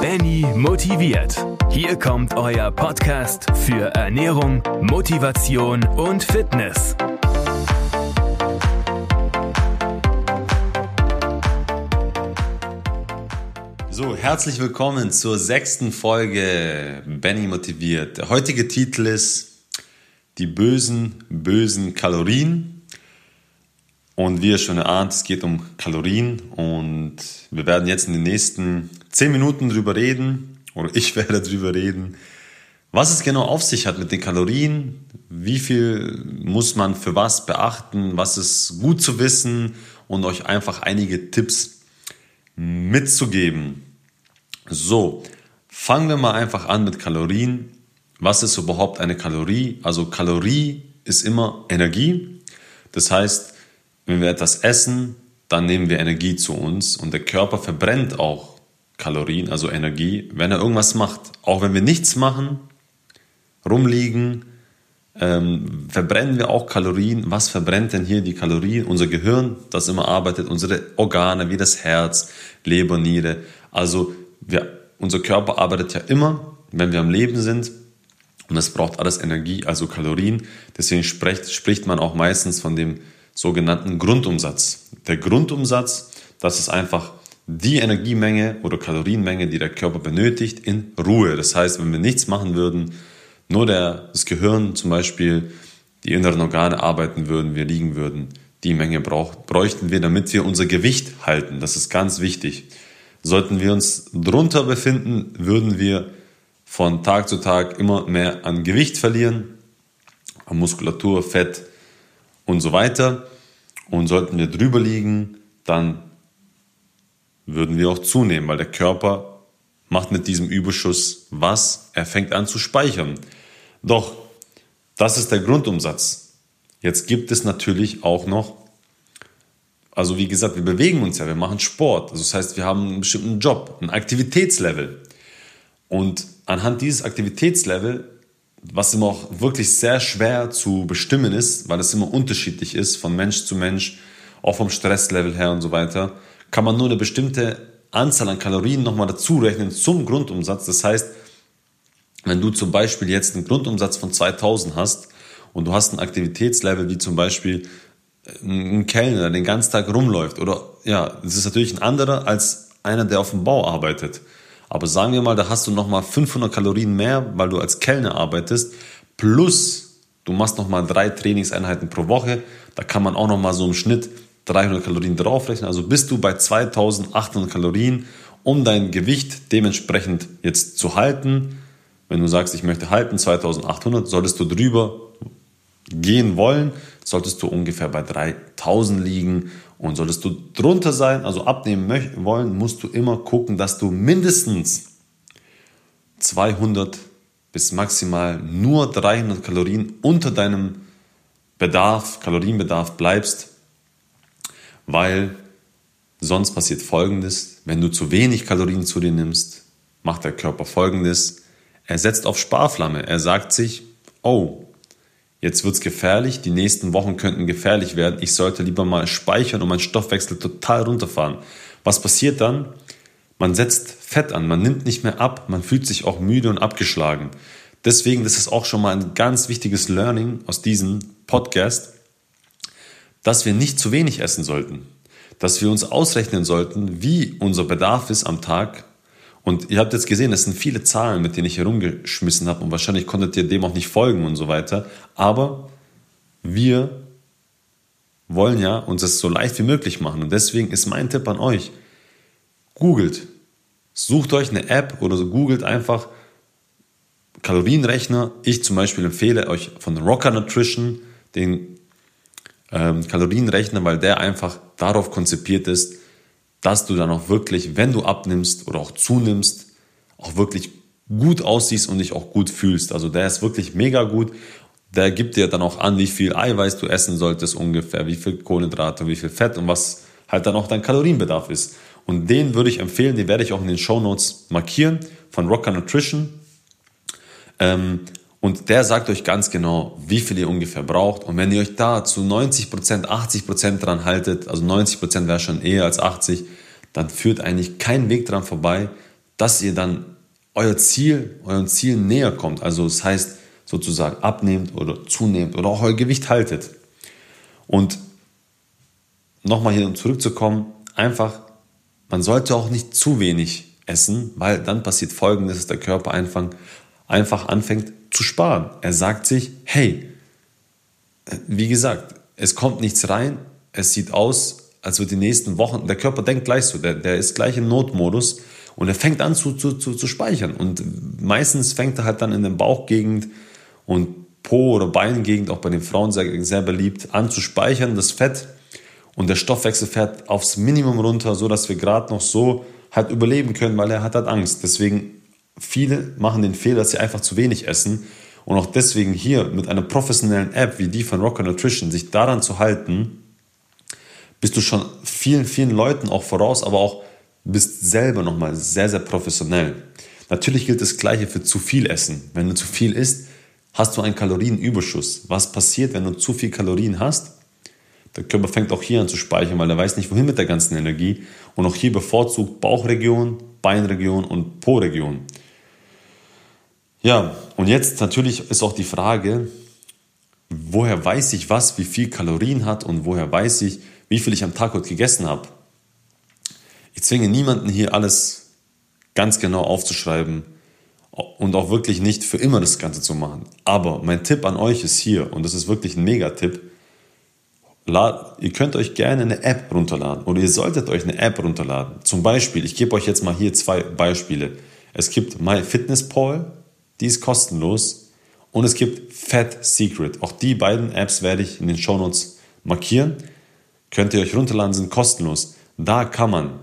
Benny motiviert. Hier kommt euer Podcast für Ernährung, Motivation und Fitness. So, herzlich willkommen zur sechsten Folge Benny motiviert. Der heutige Titel ist Die bösen, bösen Kalorien. Und wie ihr schon erahnt, es geht um Kalorien und wir werden jetzt in den nächsten 10 Minuten drüber reden, oder ich werde drüber reden, was es genau auf sich hat mit den Kalorien, wie viel muss man für was beachten, was ist gut zu wissen und euch einfach einige Tipps mitzugeben. So, fangen wir mal einfach an mit Kalorien. Was ist überhaupt eine Kalorie? Also Kalorie ist immer Energie. Das heißt, wenn wir etwas essen, dann nehmen wir Energie zu uns und der Körper verbrennt auch Kalorien, also Energie, wenn er irgendwas macht. Auch wenn wir nichts machen, rumliegen, ähm, verbrennen wir auch Kalorien. Was verbrennt denn hier die Kalorien? Unser Gehirn, das immer arbeitet, unsere Organe wie das Herz, Leber, Niere. Also wir, unser Körper arbeitet ja immer, wenn wir am Leben sind. Und es braucht alles Energie, also Kalorien. Deswegen spricht, spricht man auch meistens von dem sogenannten Grundumsatz. Der Grundumsatz, das ist einfach die Energiemenge oder Kalorienmenge, die der Körper benötigt, in Ruhe. Das heißt, wenn wir nichts machen würden, nur der, das Gehirn zum Beispiel, die inneren Organe arbeiten würden, wir liegen würden, die Menge brauch, bräuchten wir, damit wir unser Gewicht halten. Das ist ganz wichtig. Sollten wir uns drunter befinden, würden wir von Tag zu Tag immer mehr an Gewicht verlieren, an Muskulatur, Fett, und so weiter. Und sollten wir drüber liegen, dann würden wir auch zunehmen, weil der Körper macht mit diesem Überschuss was? Er fängt an zu speichern. Doch, das ist der Grundumsatz. Jetzt gibt es natürlich auch noch, also wie gesagt, wir bewegen uns ja, wir machen Sport. Also das heißt, wir haben einen bestimmten Job, ein Aktivitätslevel. Und anhand dieses Aktivitätslevel was immer auch wirklich sehr schwer zu bestimmen ist, weil es immer unterschiedlich ist von Mensch zu Mensch, auch vom Stresslevel her und so weiter, kann man nur eine bestimmte Anzahl an Kalorien nochmal dazu rechnen zum Grundumsatz. Das heißt, wenn du zum Beispiel jetzt einen Grundumsatz von 2000 hast und du hast ein Aktivitätslevel wie zum Beispiel äh, ein Kellner, der den ganzen Tag rumläuft oder ja, das ist natürlich ein anderer als einer, der auf dem Bau arbeitet. Aber sagen wir mal, da hast du nochmal 500 Kalorien mehr, weil du als Kellner arbeitest, plus du machst nochmal drei Trainingseinheiten pro Woche, da kann man auch nochmal so im Schnitt 300 Kalorien draufrechnen. Also bist du bei 2800 Kalorien, um dein Gewicht dementsprechend jetzt zu halten. Wenn du sagst, ich möchte halten 2800, solltest du drüber gehen wollen, solltest du ungefähr bei 3000 liegen und solltest du drunter sein, also abnehmen wollen, musst du immer gucken, dass du mindestens 200 bis maximal nur 300 Kalorien unter deinem Bedarf, Kalorienbedarf bleibst, weil sonst passiert Folgendes, wenn du zu wenig Kalorien zu dir nimmst, macht der Körper Folgendes, er setzt auf Sparflamme, er sagt sich, oh, Jetzt wird's gefährlich, die nächsten Wochen könnten gefährlich werden. Ich sollte lieber mal speichern und meinen Stoffwechsel total runterfahren. Was passiert dann? Man setzt Fett an, man nimmt nicht mehr ab, man fühlt sich auch müde und abgeschlagen. Deswegen, das ist auch schon mal ein ganz wichtiges Learning aus diesem Podcast, dass wir nicht zu wenig essen sollten. Dass wir uns ausrechnen sollten, wie unser Bedarf ist am Tag und ihr habt jetzt gesehen, es sind viele Zahlen, mit denen ich herumgeschmissen habe und wahrscheinlich konntet ihr dem auch nicht folgen und so weiter. Aber wir wollen ja uns das so leicht wie möglich machen. Und deswegen ist mein Tipp an euch, googelt. Sucht euch eine App oder so googelt einfach Kalorienrechner. Ich zum Beispiel empfehle euch von Rocker Nutrition den ähm, Kalorienrechner, weil der einfach darauf konzipiert ist, dass du dann auch wirklich, wenn du abnimmst oder auch zunimmst, auch wirklich gut aussiehst und dich auch gut fühlst. Also der ist wirklich mega gut. Der gibt dir dann auch an, wie viel Eiweiß du essen solltest ungefähr, wie viel Kohlenhydrate, wie viel Fett und was halt dann auch dein Kalorienbedarf ist. Und den würde ich empfehlen, den werde ich auch in den Show Notes markieren von Rocker Nutrition. Ähm, und der sagt euch ganz genau, wie viel ihr ungefähr braucht. Und wenn ihr euch da zu 90%, 80% dran haltet, also 90% wäre schon eher als 80, dann führt eigentlich kein Weg dran vorbei, dass ihr dann euer Ziel, euren Ziel näher kommt. Also das heißt sozusagen abnehmt oder zunehmt oder auch euer Gewicht haltet. Und nochmal hier zurückzukommen, einfach, man sollte auch nicht zu wenig essen, weil dann passiert folgendes, dass der Körper einfach, einfach anfängt zu sparen. Er sagt sich, hey, wie gesagt, es kommt nichts rein, es sieht aus, als würde die nächsten Wochen, der Körper denkt gleich so, der, der ist gleich im Notmodus und er fängt an zu, zu, zu, zu speichern. Und meistens fängt er halt dann in der Bauchgegend und Po- oder Beingegend, auch bei den Frauen sehr, sehr beliebt, an zu speichern, das Fett. Und der Stoffwechsel fährt aufs Minimum runter, so dass wir gerade noch so halt überleben können, weil er hat halt Angst. Deswegen viele machen den Fehler, dass sie einfach zu wenig essen. Und auch deswegen hier mit einer professionellen App wie die von Rocker Nutrition sich daran zu halten, bist du schon vielen, vielen Leuten auch voraus, aber auch bist selber nochmal sehr, sehr professionell. Natürlich gilt das Gleiche für zu viel Essen. Wenn du zu viel isst, hast du einen Kalorienüberschuss. Was passiert, wenn du zu viel Kalorien hast? Der Körper fängt auch hier an zu speichern, weil er weiß nicht, wohin mit der ganzen Energie. Und auch hier bevorzugt Bauchregion, Beinregion und Po-Region. Ja, und jetzt natürlich ist auch die Frage, woher weiß ich was, wie viel Kalorien hat und woher weiß ich, wie viel ich am Tag heute gegessen habe. Ich zwinge niemanden hier alles ganz genau aufzuschreiben und auch wirklich nicht für immer das Ganze zu machen. Aber mein Tipp an euch ist hier, und das ist wirklich ein Megatipp, ihr könnt euch gerne eine App runterladen oder ihr solltet euch eine App runterladen. Zum Beispiel, ich gebe euch jetzt mal hier zwei Beispiele. Es gibt MyFitnessPal, die ist kostenlos und es gibt Fat Secret. Auch die beiden Apps werde ich in den Shownotes markieren. Könnt ihr euch runterladen, sind kostenlos. Da kann man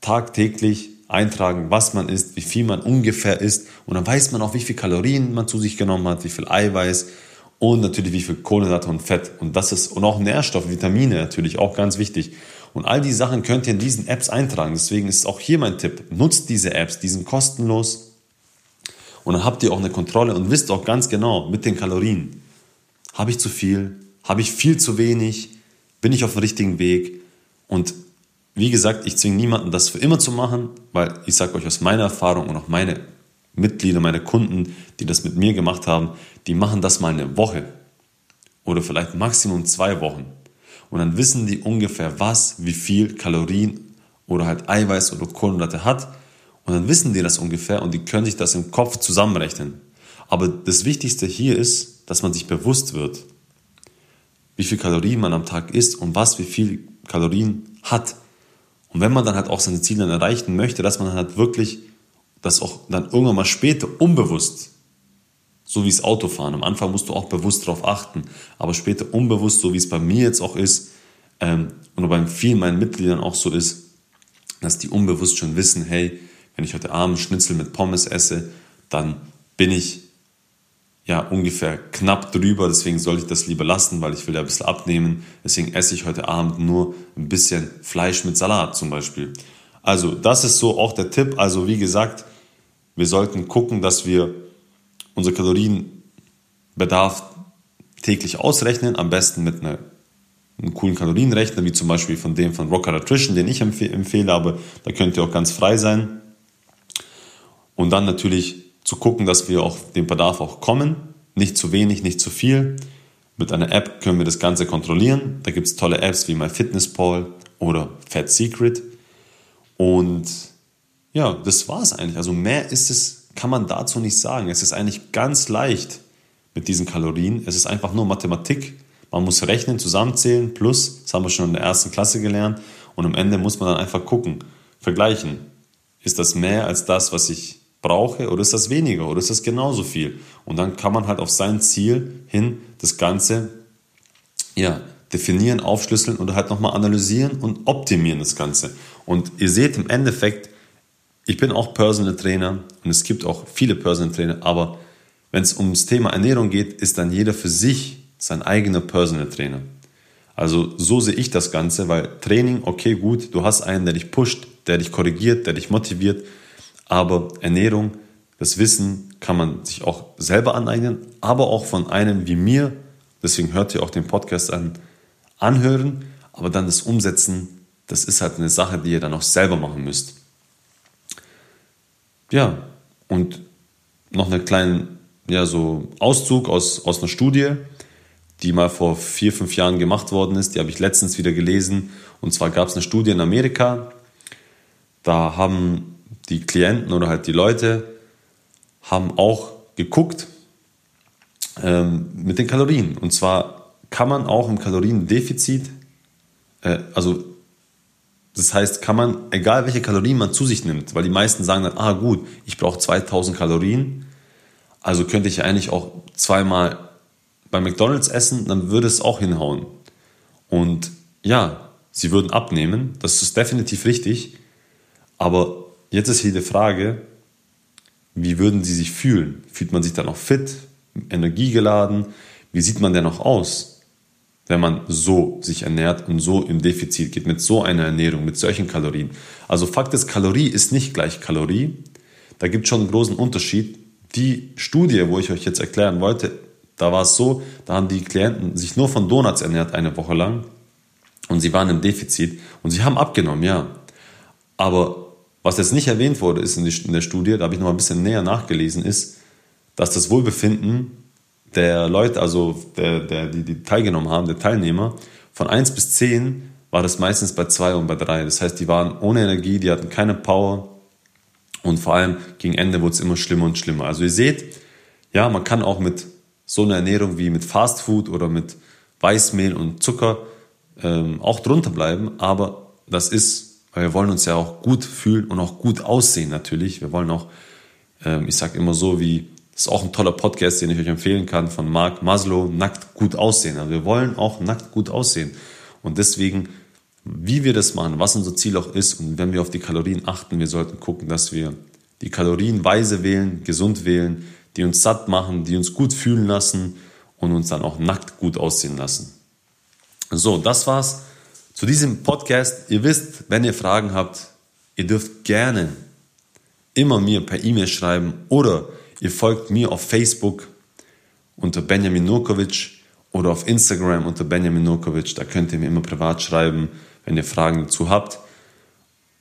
tagtäglich eintragen, was man isst, wie viel man ungefähr isst und dann weiß man auch, wie viel Kalorien man zu sich genommen hat, wie viel Eiweiß und natürlich wie viel Kohlenhydrate und Fett und das ist und auch Nährstoffe, Vitamine natürlich auch ganz wichtig. Und all die Sachen könnt ihr in diesen Apps eintragen. Deswegen ist auch hier mein Tipp: Nutzt diese Apps, die sind kostenlos und dann habt ihr auch eine Kontrolle und wisst auch ganz genau mit den Kalorien, habe ich zu viel, habe ich viel zu wenig, bin ich auf dem richtigen Weg und wie gesagt, ich zwinge niemanden, das für immer zu machen, weil ich sage euch aus meiner Erfahrung und auch meine Mitglieder, meine Kunden, die das mit mir gemacht haben, die machen das mal eine Woche oder vielleicht Maximum zwei Wochen. Und dann wissen die ungefähr, was, wie viel Kalorien oder halt Eiweiß oder Kohlenhydrate hat. Und dann wissen die das ungefähr und die können sich das im Kopf zusammenrechnen. Aber das Wichtigste hier ist, dass man sich bewusst wird, wie viel Kalorien man am Tag isst und was wie viel Kalorien hat. Und wenn man dann halt auch seine Ziele erreichen möchte, dass man halt wirklich das auch dann irgendwann mal später unbewusst, so wie es Autofahren, am Anfang musst du auch bewusst darauf achten, aber später unbewusst, so wie es bei mir jetzt auch ist ähm, und bei vielen meinen Mitgliedern auch so ist, dass die unbewusst schon wissen, hey, wenn ich heute Abend Schnitzel mit Pommes esse, dann bin ich ja ungefähr knapp drüber, deswegen soll ich das lieber lassen, weil ich will ja ein bisschen abnehmen. Deswegen esse ich heute Abend nur ein bisschen Fleisch mit Salat zum Beispiel. Also das ist so auch der Tipp. Also wie gesagt, wir sollten gucken, dass wir unser Kalorienbedarf täglich ausrechnen, am besten mit einer, einem coolen Kalorienrechner, wie zum Beispiel von dem von Rocker Nutrition, den ich empfehle, aber da könnt ihr auch ganz frei sein. Und dann natürlich zu gucken, dass wir auf den Bedarf auch kommen. Nicht zu wenig, nicht zu viel. Mit einer App können wir das Ganze kontrollieren. Da gibt es tolle Apps wie MyFitnessPal oder Fat Secret. Und ja, das war es eigentlich. Also mehr ist es, kann man dazu nicht sagen. Es ist eigentlich ganz leicht mit diesen Kalorien. Es ist einfach nur Mathematik. Man muss rechnen, zusammenzählen, plus, das haben wir schon in der ersten Klasse gelernt. Und am Ende muss man dann einfach gucken, vergleichen. Ist das mehr als das, was ich brauche oder ist das weniger oder ist das genauso viel? Und dann kann man halt auf sein Ziel hin das Ganze ja, definieren, aufschlüsseln oder halt nochmal analysieren und optimieren das Ganze. Und ihr seht im Endeffekt, ich bin auch Personal Trainer und es gibt auch viele Personal Trainer, aber wenn es ums Thema Ernährung geht, ist dann jeder für sich sein eigener Personal Trainer. Also so sehe ich das Ganze, weil Training, okay, gut, du hast einen, der dich pusht, der dich korrigiert, der dich motiviert, aber Ernährung, das Wissen kann man sich auch selber aneignen, aber auch von einem wie mir, deswegen hört ihr auch den Podcast an, anhören, aber dann das Umsetzen, das ist halt eine Sache, die ihr dann auch selber machen müsst. ja, und noch einen kleinen ja, so Auszug aus, aus einer Studie, die mal vor vier, fünf Jahren gemacht worden ist. Die habe ich letztens wieder gelesen. Und zwar gab es eine Studie in Amerika. Da haben die Klienten oder halt die Leute haben auch geguckt ähm, mit den Kalorien. Und zwar kann man auch im Kaloriendefizit, äh, also das heißt, kann man, egal welche Kalorien man zu sich nimmt, weil die meisten sagen dann, ah gut, ich brauche 2000 Kalorien, also könnte ich eigentlich auch zweimal bei McDonald's essen, dann würde es auch hinhauen. Und ja, sie würden abnehmen, das ist definitiv richtig. Aber jetzt ist hier die Frage, wie würden sie sich fühlen? Fühlt man sich dann noch fit, energiegeladen? Wie sieht man denn noch aus, wenn man so sich ernährt und so im Defizit geht, mit so einer Ernährung, mit solchen Kalorien? Also Fakt ist, Kalorie ist nicht gleich Kalorie. Da gibt es schon einen großen Unterschied die Studie, wo ich euch jetzt erklären wollte, da war es so, da haben die Klienten sich nur von Donuts ernährt eine Woche lang und sie waren im Defizit und sie haben abgenommen, ja. Aber was jetzt nicht erwähnt wurde, ist in der Studie, da habe ich noch ein bisschen näher nachgelesen, ist, dass das Wohlbefinden der Leute, also der, der, die, die teilgenommen haben, der Teilnehmer, von 1 bis 10 war das meistens bei 2 und bei 3. Das heißt, die waren ohne Energie, die hatten keine Power, und vor allem gegen Ende wurde es immer schlimmer und schlimmer. Also ihr seht, ja, man kann auch mit so einer Ernährung wie mit Fast Food oder mit Weißmehl und Zucker ähm, auch drunter bleiben, aber das ist, weil wir wollen uns ja auch gut fühlen und auch gut aussehen natürlich. Wir wollen auch, ähm, ich sage immer so wie, das ist auch ein toller Podcast, den ich euch empfehlen kann von Mark Maslow, nackt gut aussehen. Also wir wollen auch nackt gut aussehen. Und deswegen wie wir das machen, was unser Ziel auch ist und wenn wir auf die Kalorien achten, wir sollten gucken, dass wir die Kalorien weise wählen, gesund wählen, die uns satt machen, die uns gut fühlen lassen und uns dann auch nackt gut aussehen lassen. So, das war's zu diesem Podcast. Ihr wisst, wenn ihr Fragen habt, ihr dürft gerne immer mir per E-Mail schreiben oder ihr folgt mir auf Facebook unter Benjamin Nurkovic oder auf Instagram unter Benjamin Nurkovic. Da könnt ihr mir immer privat schreiben wenn ihr Fragen dazu habt.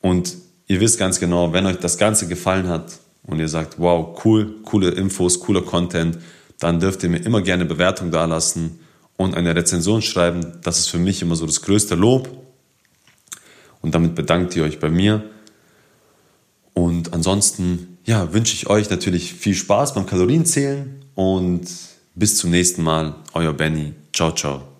Und ihr wisst ganz genau, wenn euch das Ganze gefallen hat und ihr sagt, wow, cool, coole Infos, cooler Content, dann dürft ihr mir immer gerne Bewertung dalassen und eine Rezension schreiben. Das ist für mich immer so das größte Lob. Und damit bedankt ihr euch bei mir. Und ansonsten, ja, wünsche ich euch natürlich viel Spaß beim Kalorienzählen und bis zum nächsten Mal. Euer Benny. Ciao, ciao.